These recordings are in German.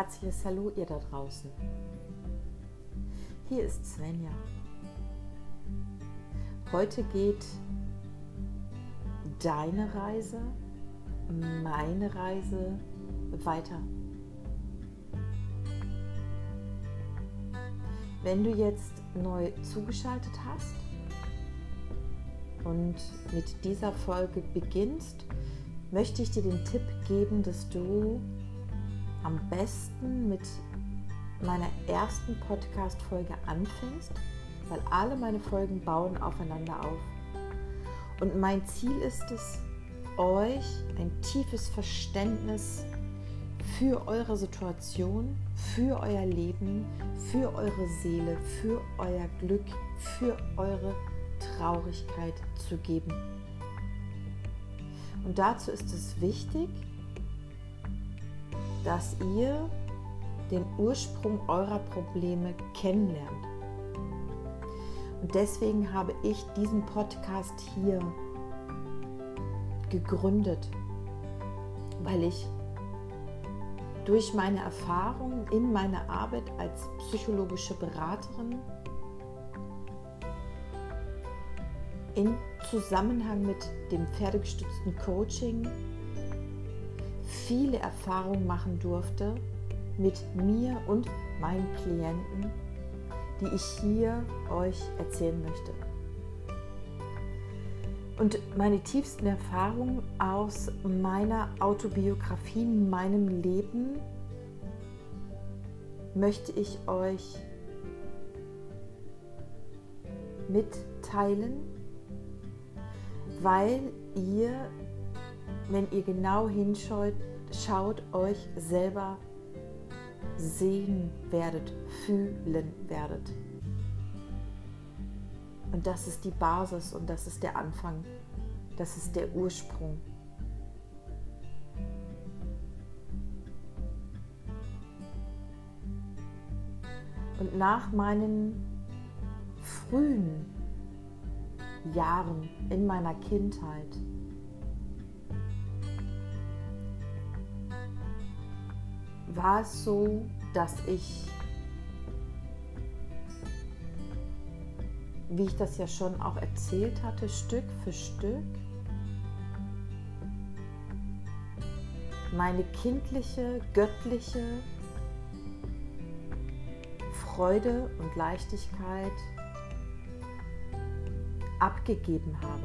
herzliches Hallo ihr da draußen. Hier ist Svenja. Heute geht deine Reise, meine Reise weiter. Wenn du jetzt neu zugeschaltet hast und mit dieser Folge beginnst, möchte ich dir den Tipp geben, dass du am besten mit meiner ersten Podcast-Folge anfängst, weil alle meine Folgen bauen aufeinander auf. Und mein Ziel ist es, euch ein tiefes Verständnis für eure Situation, für euer Leben, für eure Seele, für euer Glück, für eure Traurigkeit zu geben. Und dazu ist es wichtig, dass ihr den Ursprung eurer Probleme kennenlernt. Und deswegen habe ich diesen Podcast hier gegründet, weil ich durch meine Erfahrungen in meiner Arbeit als psychologische Beraterin in Zusammenhang mit dem pferdegestützten Coaching viele Erfahrungen machen durfte mit mir und meinen Klienten, die ich hier euch erzählen möchte. Und meine tiefsten Erfahrungen aus meiner Autobiografie, meinem Leben, möchte ich euch mitteilen, weil ihr, wenn ihr genau hinschaut, schaut, euch selber sehen werdet, fühlen werdet. Und das ist die Basis und das ist der Anfang, das ist der Ursprung. Und nach meinen frühen Jahren in meiner Kindheit war es so, dass ich, wie ich das ja schon auch erzählt hatte, Stück für Stück meine kindliche, göttliche Freude und Leichtigkeit abgegeben habe.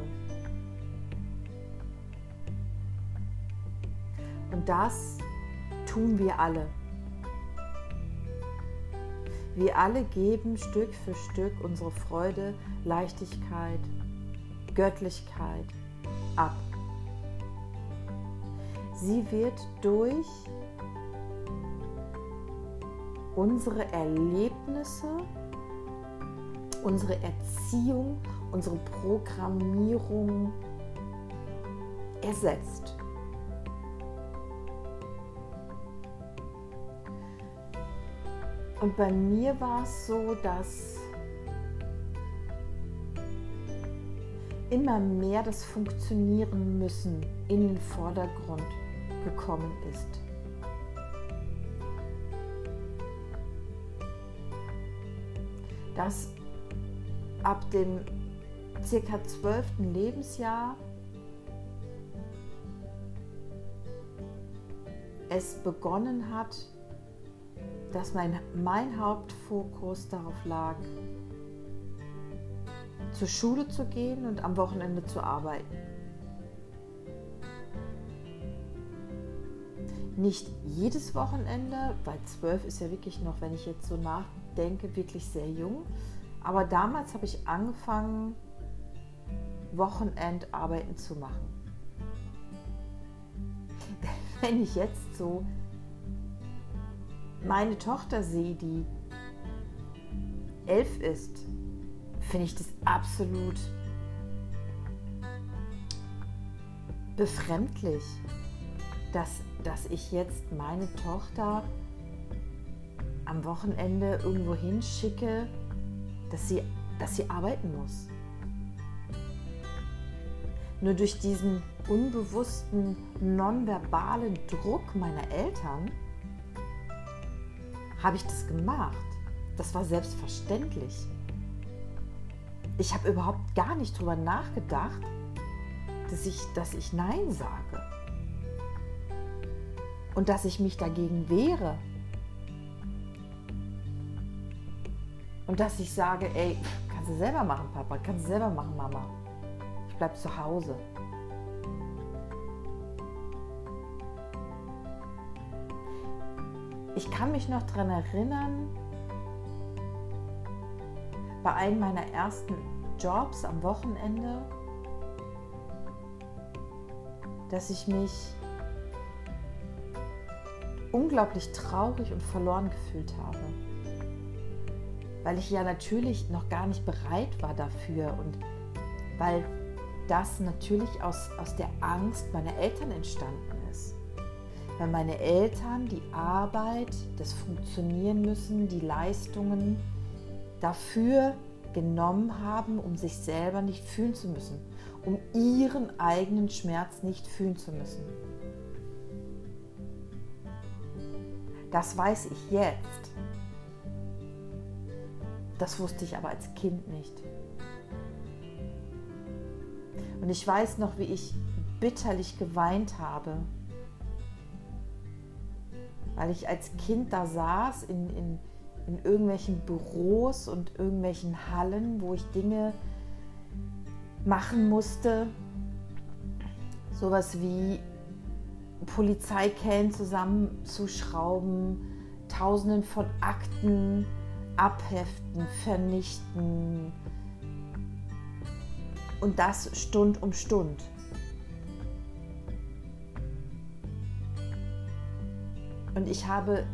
Und das tun wir alle. Wir alle geben Stück für Stück unsere Freude, Leichtigkeit, Göttlichkeit ab. Sie wird durch unsere Erlebnisse, unsere Erziehung, unsere Programmierung ersetzt. Und bei mir war es so, dass immer mehr das Funktionieren müssen in den Vordergrund gekommen ist. Dass ab dem circa zwölften Lebensjahr es begonnen hat, dass mein, mein Hauptfokus darauf lag, zur Schule zu gehen und am Wochenende zu arbeiten. Nicht jedes Wochenende, weil zwölf ist ja wirklich noch, wenn ich jetzt so nachdenke, wirklich sehr jung. Aber damals habe ich angefangen, Wochenendarbeiten zu machen. Wenn ich jetzt so meine Tochter sehe, die elf ist, finde ich das absolut befremdlich, dass, dass ich jetzt meine Tochter am Wochenende irgendwo hinschicke, dass sie, dass sie arbeiten muss. Nur durch diesen unbewussten, nonverbalen Druck meiner Eltern habe ich das gemacht. Das war selbstverständlich. Ich habe überhaupt gar nicht drüber nachgedacht, dass ich, dass ich Nein sage. Und dass ich mich dagegen wehre. Und dass ich sage, ey, kannst du selber machen, Papa, kannst du selber machen, Mama. Ich bleib zu Hause. Ich kann mich noch daran erinnern, bei einem meiner ersten Jobs am Wochenende, dass ich mich unglaublich traurig und verloren gefühlt habe. Weil ich ja natürlich noch gar nicht bereit war dafür und weil das natürlich aus, aus der Angst meiner Eltern entstanden. Weil meine Eltern die Arbeit, das Funktionieren müssen, die Leistungen dafür genommen haben, um sich selber nicht fühlen zu müssen, um ihren eigenen Schmerz nicht fühlen zu müssen. Das weiß ich jetzt. Das wusste ich aber als Kind nicht. Und ich weiß noch, wie ich bitterlich geweint habe, weil ich als Kind da saß in, in, in irgendwelchen Büros und irgendwelchen Hallen, wo ich Dinge machen sowas wie Polizeikellen zusammenzuschrauben, Tausenden von Akten abheften, vernichten und das Stund um Stund. Und ich habe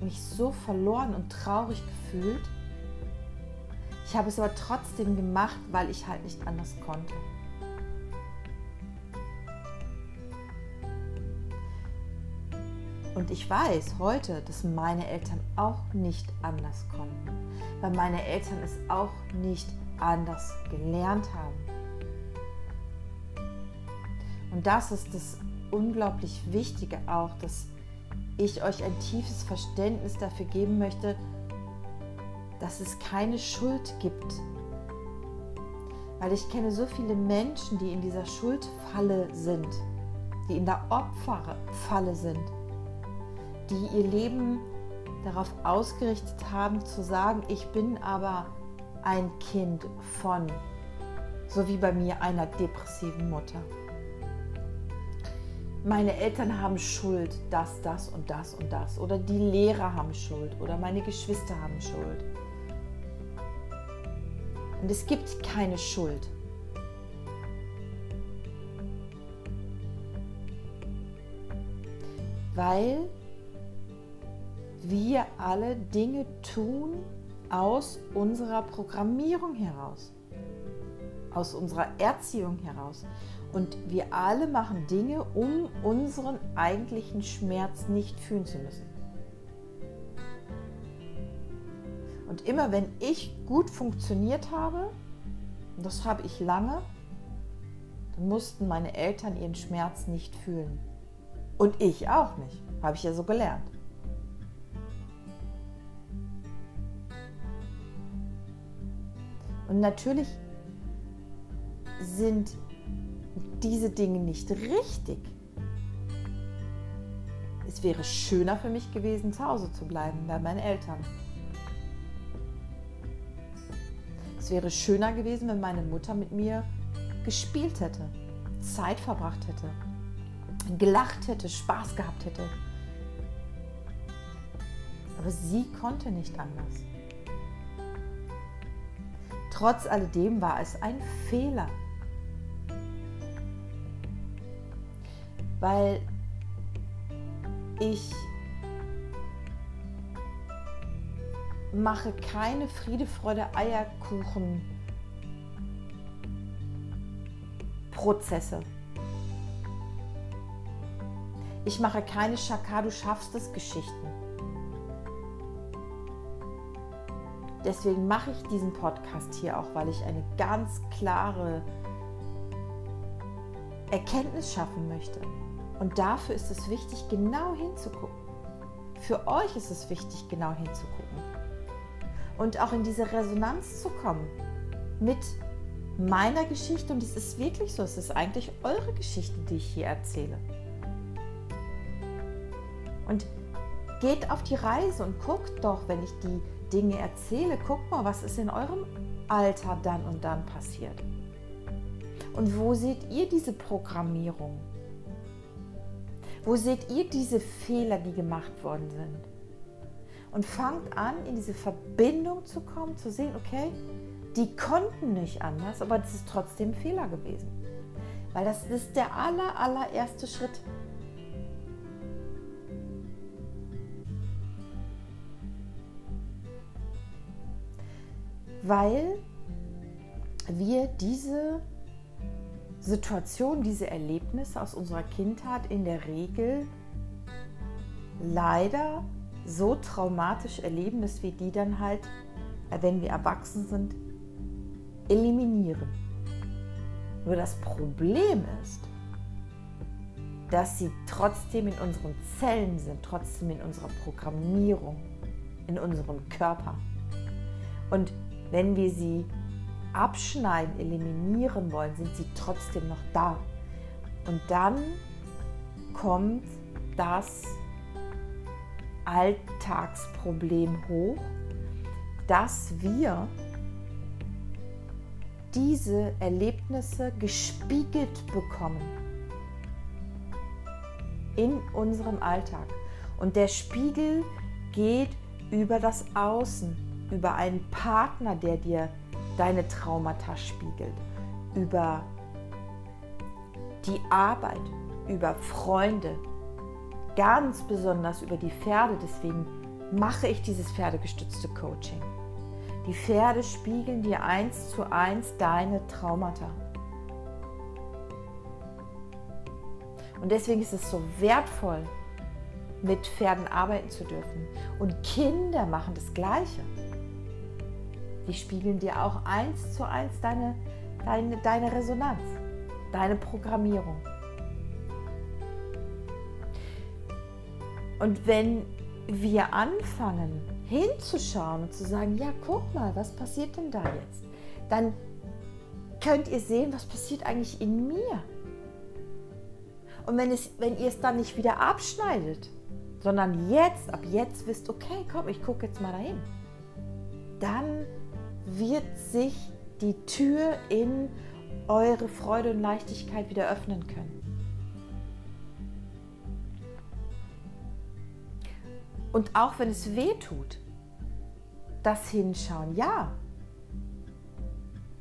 mich so verloren und traurig gefühlt. Ich habe es aber trotzdem gemacht, weil ich halt nicht anders konnte. Und ich weiß heute, dass meine Eltern auch nicht anders konnten, weil meine Eltern es auch nicht anders gelernt haben. Und das ist das unglaublich Wichtige auch, dass ich euch ein tiefes Verständnis dafür geben möchte, dass es keine Schuld gibt. Weil ich kenne so viele Menschen, die in dieser Schuldfalle sind, die in der Opferfalle sind, die ihr Leben darauf ausgerichtet haben zu sagen, ich bin aber ein Kind von, so wie bei mir, einer depressiven Mutter meine Eltern haben Schuld, das, das und das und das. Oder die Lehrer haben Schuld. Oder meine Geschwister haben Schuld. Und es gibt keine Schuld. Weil wir alle Dinge tun aus unserer Programmierung heraus, aus unserer Erziehung heraus. Und wir alle machen Dinge, um unseren eigentlichen Schmerz nicht fühlen zu müssen. Und immer wenn ich gut funktioniert habe, und das habe ich lange, dann mussten meine Eltern ihren Schmerz nicht fühlen. Und ich auch nicht. Habe ich ja so gelernt. Und natürlich sind diese Dinge nicht richtig. Es wäre schöner für mich gewesen, zu Hause zu bleiben bei meinen Eltern. Es wäre schöner gewesen, wenn meine Mutter mit mir gespielt hätte, Zeit verbracht hätte, gelacht hätte, Spaß gehabt hätte. Aber sie konnte nicht anders. Trotz alledem war es ein Fehler, weil ich mache keine Friede, Freude, Eierkuchen Prozesse. Ich mache keine Schakar, du schaffst es Geschichten. Deswegen mache ich diesen Podcast hier auch, weil ich eine ganz klare Erkenntnis schaffen möchte. Und dafür ist es wichtig, genau hinzugucken. Für euch ist es wichtig, genau hinzugucken. Und auch in diese Resonanz zu kommen mit meiner Geschichte. Und es ist wirklich so, es ist eigentlich eure Geschichte, die ich hier erzähle. Und geht auf die Reise und guckt doch, wenn ich die Dinge erzähle, guckt mal, was ist in eurem Alter dann und dann passiert. Und wo seht ihr diese Programmierung? Wo seht ihr diese Fehler, die gemacht worden sind? Und fangt an, in diese Verbindung zu kommen, zu sehen, okay, die konnten nicht anders, aber das ist trotzdem ein Fehler gewesen. Weil das ist der aller, allererste Schritt. Weil wir diese Situationen, diese Erlebnisse aus unserer Kindheit in der Regel leider so traumatisch erleben, dass wir die dann halt, äh, wenn wir erwachsen sind, eliminieren. Nur das Problem ist, dass sie trotzdem in unseren Zellen sind, trotzdem in unserer Programmierung, in unserem Körper. Und wenn wir sie abschneiden, eliminieren wollen, sind sie trotzdem noch da. Und dann kommt das Alltagsproblem hoch, dass wir diese Erlebnisse gespiegelt bekommen in unserem Alltag. Und der Spiegel geht über das Außen, über einen Partner, der dir deine Traumata spiegelt, über die Arbeit, über Freunde, ganz besonders über die Pferde. Deswegen mache ich dieses pferdegestützte Coaching. Die Pferde spiegeln dir eins zu eins deine Traumata. Und deswegen ist es so wertvoll, mit Pferden arbeiten zu dürfen. Und Kinder machen das Gleiche. Die spiegeln dir auch eins zu eins deine, deine, deine Resonanz, deine Programmierung. Und wenn wir anfangen hinzuschauen und zu sagen, ja, guck mal, was passiert denn da jetzt? Dann könnt ihr sehen, was passiert eigentlich in mir. Und wenn, es, wenn ihr es dann nicht wieder abschneidet, sondern jetzt, ab jetzt wisst, okay, komm, ich gucke jetzt mal dahin, dann wird sich die Tür in eure Freude und Leichtigkeit wieder öffnen können. Und auch wenn es weh tut, das Hinschauen, ja,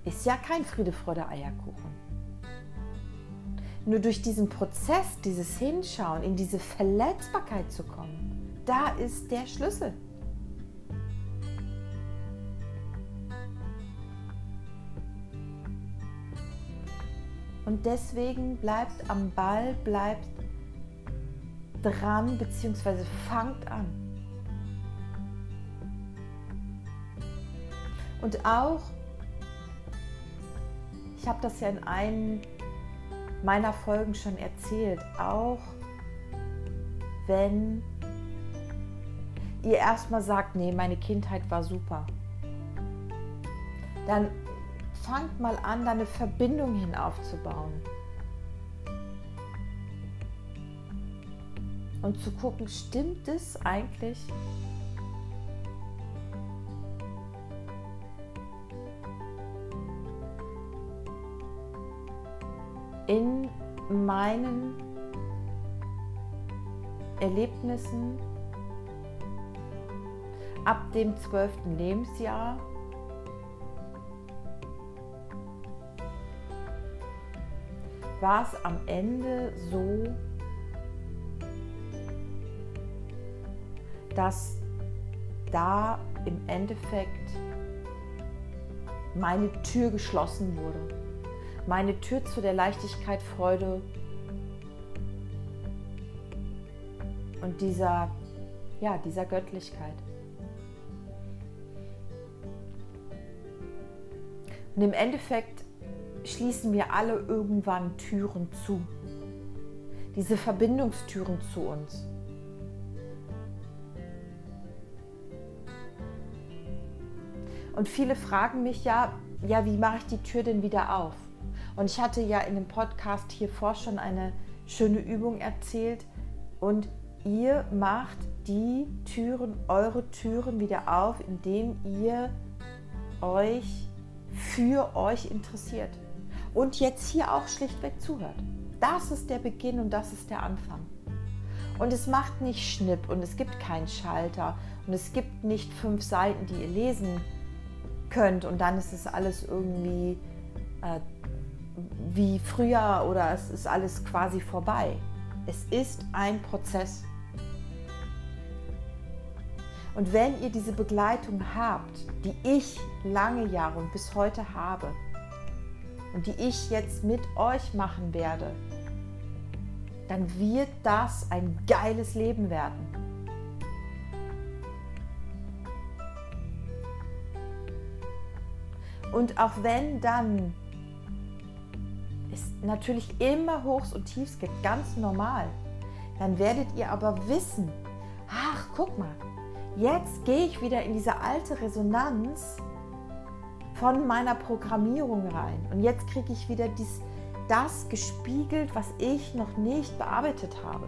ist ja kein Friede, Freude, Eierkuchen. Nur durch diesen Prozess, dieses Hinschauen, in diese Verletzbarkeit zu kommen, da ist der Schlüssel. Und deswegen bleibt am Ball, bleibt dran, beziehungsweise fangt an. Und auch, ich habe das ja in einem meiner Folgen schon erzählt, auch wenn ihr erstmal sagt, nee, meine Kindheit war super, dann fangt mal an, da eine Verbindung hin aufzubauen. Und zu gucken, stimmt es eigentlich? In meinen Erlebnissen ab dem zwölften Lebensjahr war es am Ende so, dass da im Endeffekt meine Tür geschlossen wurde. Meine Tür zu der Leichtigkeit, Freude und dieser, ja, dieser Göttlichkeit. Und im Endeffekt schließen wir alle irgendwann Türen zu. Diese Verbindungstüren zu uns. Und viele fragen mich ja, ja, wie mache ich die Tür denn wieder auf? Und ich hatte ja in dem Podcast hier vor schon eine schöne Übung erzählt. Und ihr macht die Türen, eure Türen wieder auf, indem ihr euch für euch interessiert. Und jetzt hier auch schlichtweg zuhört. Das ist der Beginn und das ist der Anfang. Und es macht nicht Schnipp und es gibt keinen Schalter und es gibt nicht fünf Seiten, die ihr lesen könnt und dann ist es alles irgendwie äh, wie früher oder es ist alles quasi vorbei. Es ist ein Prozess. Und wenn ihr diese Begleitung habt, die ich lange Jahre und bis heute habe und die ich jetzt mit euch machen werde, dann wird das ein geiles Leben werden. Und auch wenn dann es natürlich immer Hochs und Tiefs gibt, ganz normal, dann werdet ihr aber wissen, ach, guck mal, jetzt gehe ich wieder in diese alte Resonanz von meiner Programmierung rein. Und jetzt kriege ich wieder dies, das gespiegelt, was ich noch nicht bearbeitet habe.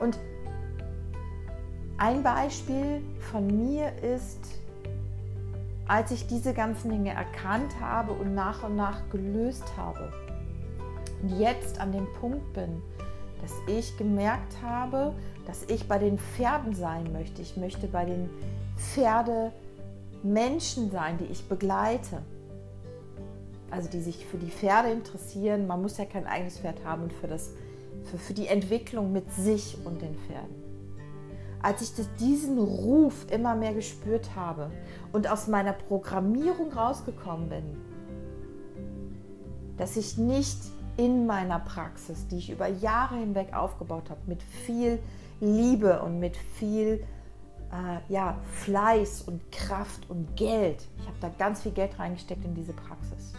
Und ein Beispiel von mir ist, als ich diese ganzen Dinge erkannt habe und nach und nach gelöst habe und jetzt an dem Punkt bin, dass ich gemerkt habe, dass ich bei den Pferden sein möchte. Ich möchte bei den Pferdemenschen sein, die ich begleite. Also die sich für die Pferde interessieren. Man muss ja kein eigenes Pferd haben und für, das, für, für die Entwicklung mit sich und den Pferden. Als ich das, diesen Ruf immer mehr gespürt habe und aus meiner Programmierung rausgekommen bin, dass ich nicht in meiner Praxis, die ich über Jahre hinweg aufgebaut habe, mit viel Liebe und mit viel äh, ja, Fleiß und Kraft und Geld. Ich habe da ganz viel Geld reingesteckt in diese Praxis.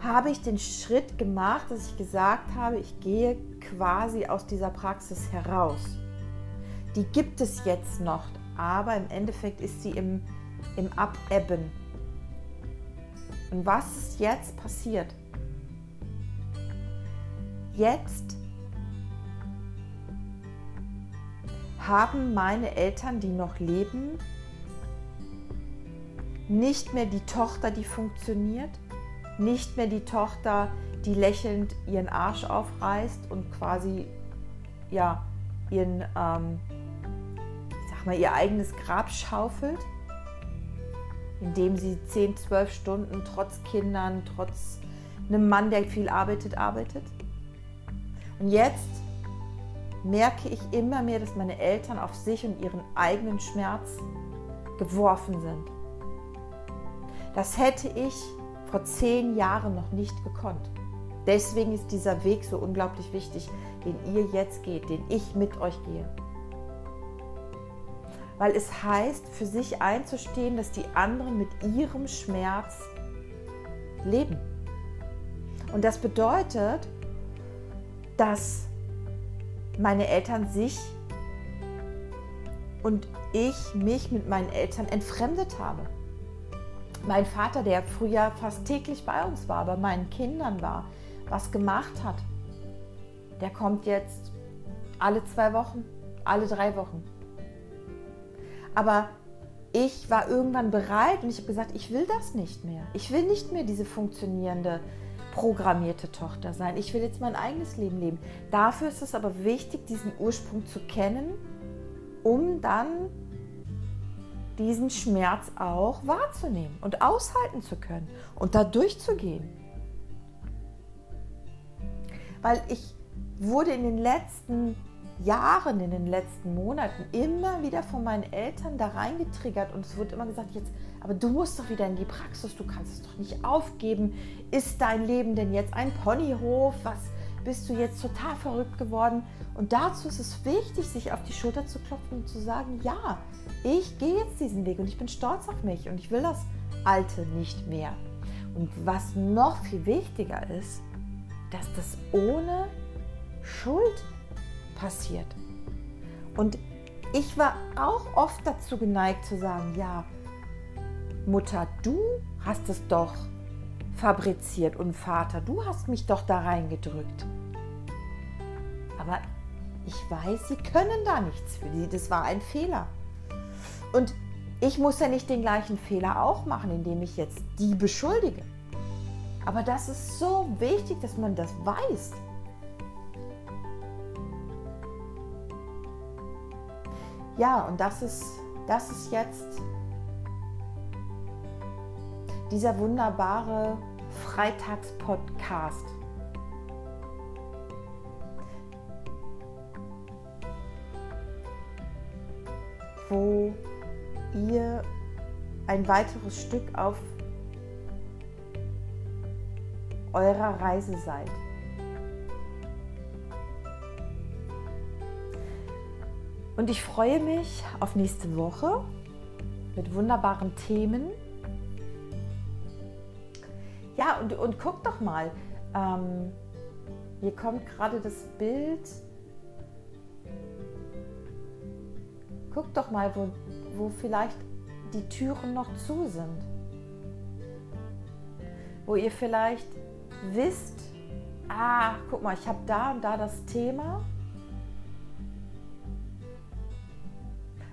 Habe ich den Schritt gemacht, dass ich gesagt habe, ich gehe quasi aus dieser Praxis heraus. Die gibt es jetzt noch, aber im Endeffekt ist sie im, im Abebben und was ist jetzt passiert? Jetzt haben meine Eltern, die noch leben, nicht mehr die Tochter, die funktioniert, nicht mehr die Tochter, die lächelnd ihren Arsch aufreißt und quasi ja ihren, ähm, ich sag mal, ihr eigenes Grab schaufelt, indem sie 10, 12 Stunden trotz Kindern, trotz einem Mann, der viel arbeitet, arbeitet. Und jetzt merke ich immer mehr, dass meine Eltern auf sich und ihren eigenen Schmerz geworfen sind. Das hätte ich vor zehn Jahren noch nicht gekonnt. Deswegen ist dieser Weg so unglaublich wichtig, den ihr jetzt geht, den ich mit euch gehe weil es heißt, für sich einzustehen, dass die anderen mit ihrem Schmerz leben. Und das bedeutet, dass meine Eltern sich und ich mich mit meinen Eltern entfremdet habe. Mein Vater, der früher fast täglich bei uns war, bei meinen Kindern war, was gemacht hat, der kommt jetzt alle zwei Wochen, alle drei Wochen. Aber ich war irgendwann bereit und ich habe gesagt, ich will das nicht mehr. Ich will nicht mehr diese funktionierende, programmierte Tochter sein. Ich will jetzt mein eigenes Leben leben. Dafür ist es aber wichtig, diesen Ursprung zu kennen, um dann diesen Schmerz auch wahrzunehmen und aushalten zu können und da durchzugehen. Weil ich wurde in den letzten Jahren, in den letzten Monaten immer wieder von meinen Eltern da reingetriggert und es wurde immer gesagt, jetzt, aber du musst doch wieder in die Praxis, du kannst es doch nicht aufgeben. Ist dein Leben denn jetzt ein Ponyhof? Was bist du jetzt total verrückt geworden? Und dazu ist es wichtig, sich auf die Schulter zu klopfen und zu sagen, ja, ich gehe jetzt diesen Weg und ich bin stolz auf mich und ich will das Alte nicht mehr. Und was noch viel wichtiger ist, dass das ohne Schuld passiert. Und ich war auch oft dazu geneigt zu sagen, ja, Mutter, du hast es doch fabriziert und Vater, du hast mich doch da reingedrückt. Aber ich weiß, sie können da nichts für die. Das war ein Fehler. Und ich muss ja nicht den gleichen Fehler auch machen, indem ich jetzt die beschuldige. Aber das ist so wichtig, dass man das weiß. Ja, und das ist, das ist jetzt dieser wunderbare Freitagspodcast. Wo ihr ein weiteres Stück auf eurer Reise seid. Und ich freue mich auf nächste Woche mit wunderbaren Themen. Ja, und, und guckt doch mal. Ähm, hier kommt gerade das Bild. Guckt doch mal, wo, wo vielleicht die Türen noch zu sind. Wo ihr vielleicht wisst, ah, guck mal, ich habe da und da das Thema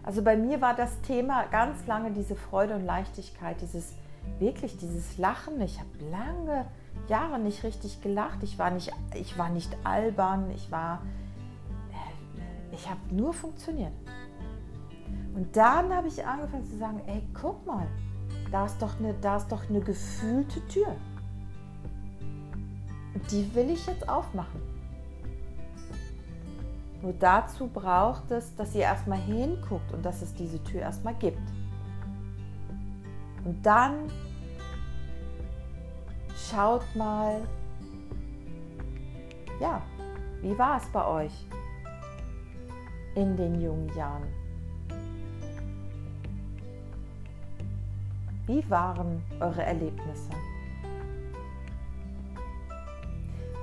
Also bei mir war das Thema ganz lange diese Freude und Leichtigkeit, dieses wirklich dieses Lachen. Ich habe lange Jahre nicht richtig gelacht. Ich war nicht, ich war nicht albern. Ich war, äh, ich habe nur funktioniert. Und dann habe ich angefangen zu sagen, ey, guck mal, da ist doch eine, da ist doch eine gefühlte Tür. Und die will ich jetzt aufmachen. Nur dazu braucht es, dass ihr erstmal hinguckt und dass es diese Tür erstmal gibt. Und dann schaut mal, ja, wie war es bei euch in den jungen Jahren? Wie waren eure Erlebnisse?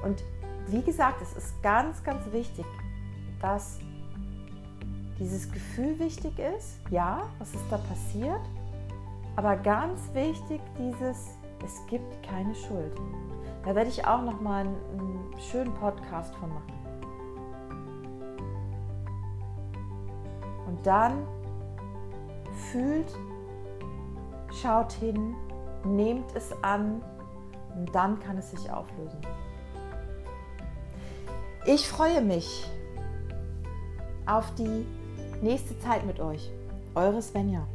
Und wie gesagt, es ist ganz, ganz wichtig, dass dieses Gefühl wichtig ist, ja, was ist da passiert, aber ganz wichtig dieses, es gibt keine Schuld. Da werde ich auch noch mal einen, einen schönen Podcast von machen. Und dann fühlt, schaut hin, nehmt es an und dann kann es sich auflösen. Ich freue mich, auf die nächste Zeit mit euch. Eure Svenja.